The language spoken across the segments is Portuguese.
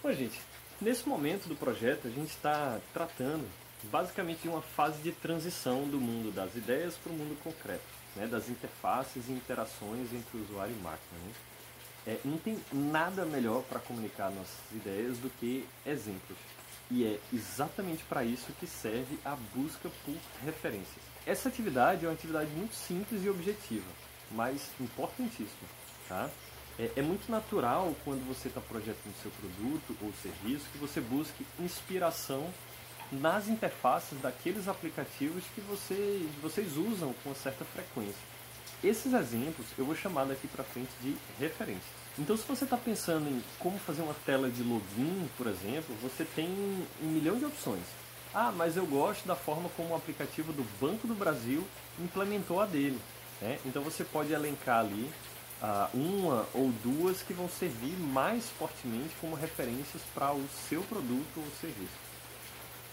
Bom, gente, nesse momento do projeto a gente está tratando basicamente de uma fase de transição do mundo das ideias para o mundo concreto, né? das interfaces e interações entre usuário e máquina. Né? É, não tem nada melhor para comunicar nossas ideias do que exemplos. E é exatamente para isso que serve a busca por referências. Essa atividade é uma atividade muito simples e objetiva, mas importantíssima. Tá? É, é muito natural quando você está projetando seu produto ou serviço que você busque inspiração nas interfaces daqueles aplicativos que você, vocês usam com certa frequência. Esses exemplos eu vou chamar daqui para frente de referências. Então, se você está pensando em como fazer uma tela de login, por exemplo, você tem um milhão de opções. Ah, mas eu gosto da forma como o aplicativo do Banco do Brasil implementou a dele. Né? Então, você pode elencar ali uh, uma ou duas que vão servir mais fortemente como referências para o seu produto ou serviço.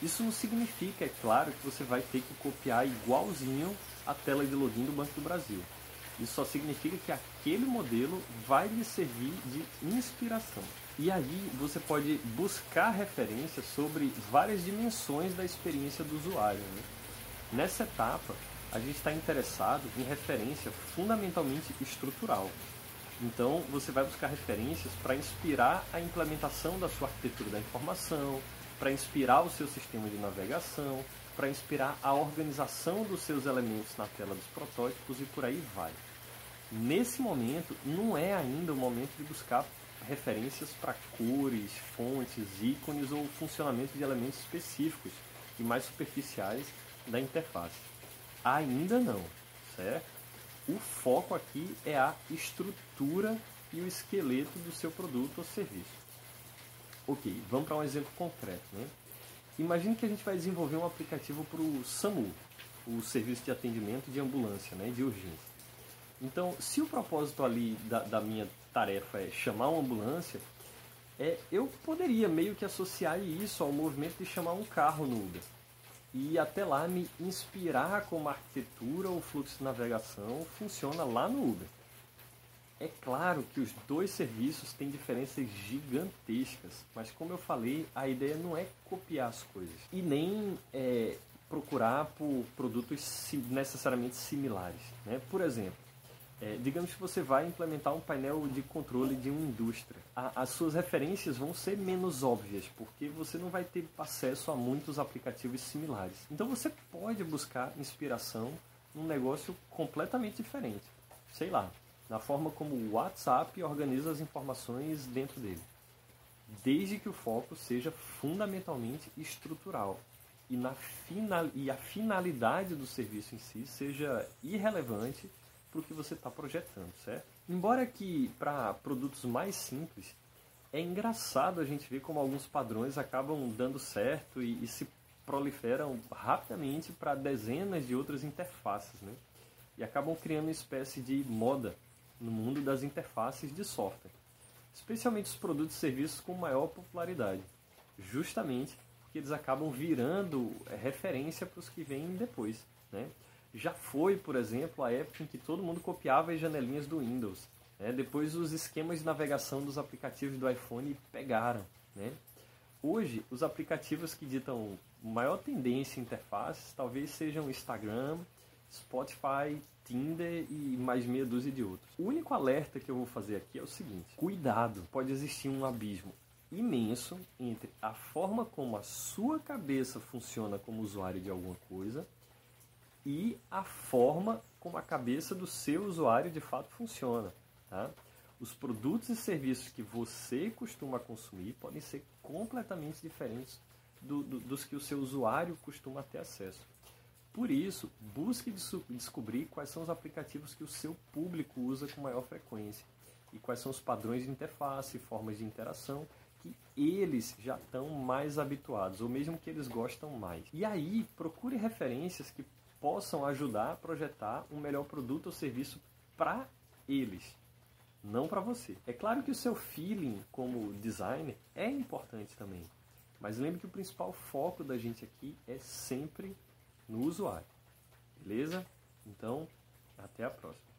Isso não significa, é claro, que você vai ter que copiar igualzinho a tela de login do Banco do Brasil. Isso só significa que aquele modelo vai lhe servir de inspiração. E aí você pode buscar referências sobre várias dimensões da experiência do usuário. Né? Nessa etapa, a gente está interessado em referência fundamentalmente estrutural. Então, você vai buscar referências para inspirar a implementação da sua arquitetura da informação, para inspirar o seu sistema de navegação, para inspirar a organização dos seus elementos na tela dos protótipos e por aí vai. Nesse momento, não é ainda o momento de buscar referências para cores, fontes, ícones ou funcionamento de elementos específicos e mais superficiais da interface. Ainda não, certo? O foco aqui é a estrutura e o esqueleto do seu produto ou serviço. Ok, vamos para um exemplo concreto. Né? Imagine que a gente vai desenvolver um aplicativo para o SAMU, o Serviço de Atendimento de Ambulância, né, de urgência. Então, se o propósito ali da, da minha tarefa é chamar uma ambulância, é, eu poderia meio que associar isso ao movimento de chamar um carro no Uber e até lá me inspirar como a arquitetura ou fluxo de navegação funciona lá no Uber. É claro que os dois serviços têm diferenças gigantescas, mas como eu falei, a ideia não é copiar as coisas e nem é, procurar por produtos necessariamente similares. Né? Por exemplo, é, digamos que você vai implementar um painel de controle de uma indústria. A, as suas referências vão ser menos óbvias, porque você não vai ter acesso a muitos aplicativos similares. Então você pode buscar inspiração num negócio completamente diferente. Sei lá, na forma como o WhatsApp organiza as informações dentro dele. Desde que o foco seja fundamentalmente estrutural e, na final, e a finalidade do serviço em si seja irrelevante para o que você está projetando, certo? Embora que para produtos mais simples, é engraçado a gente ver como alguns padrões acabam dando certo e, e se proliferam rapidamente para dezenas de outras interfaces, né? E acabam criando uma espécie de moda no mundo das interfaces de software, especialmente os produtos e serviços com maior popularidade, justamente porque eles acabam virando é, referência para os que vêm depois, né? Já foi, por exemplo, a época em que todo mundo copiava as janelinhas do Windows. Né? Depois os esquemas de navegação dos aplicativos do iPhone pegaram. Né? Hoje, os aplicativos que ditam maior tendência em interfaces talvez sejam Instagram, Spotify, Tinder e mais meia dúzia de outros. O único alerta que eu vou fazer aqui é o seguinte: cuidado, pode existir um abismo imenso entre a forma como a sua cabeça funciona como usuário de alguma coisa e a forma como a cabeça do seu usuário de fato funciona. Tá? Os produtos e serviços que você costuma consumir podem ser completamente diferentes do, do, dos que o seu usuário costuma ter acesso. Por isso, busque descobrir quais são os aplicativos que o seu público usa com maior frequência e quais são os padrões de interface, formas de interação que eles já estão mais habituados, ou mesmo que eles gostam mais. E aí, procure referências que possam ajudar a projetar um melhor produto ou serviço para eles, não para você. É claro que o seu feeling como designer é importante também, mas lembre que o principal foco da gente aqui é sempre no usuário. Beleza? Então, até a próxima.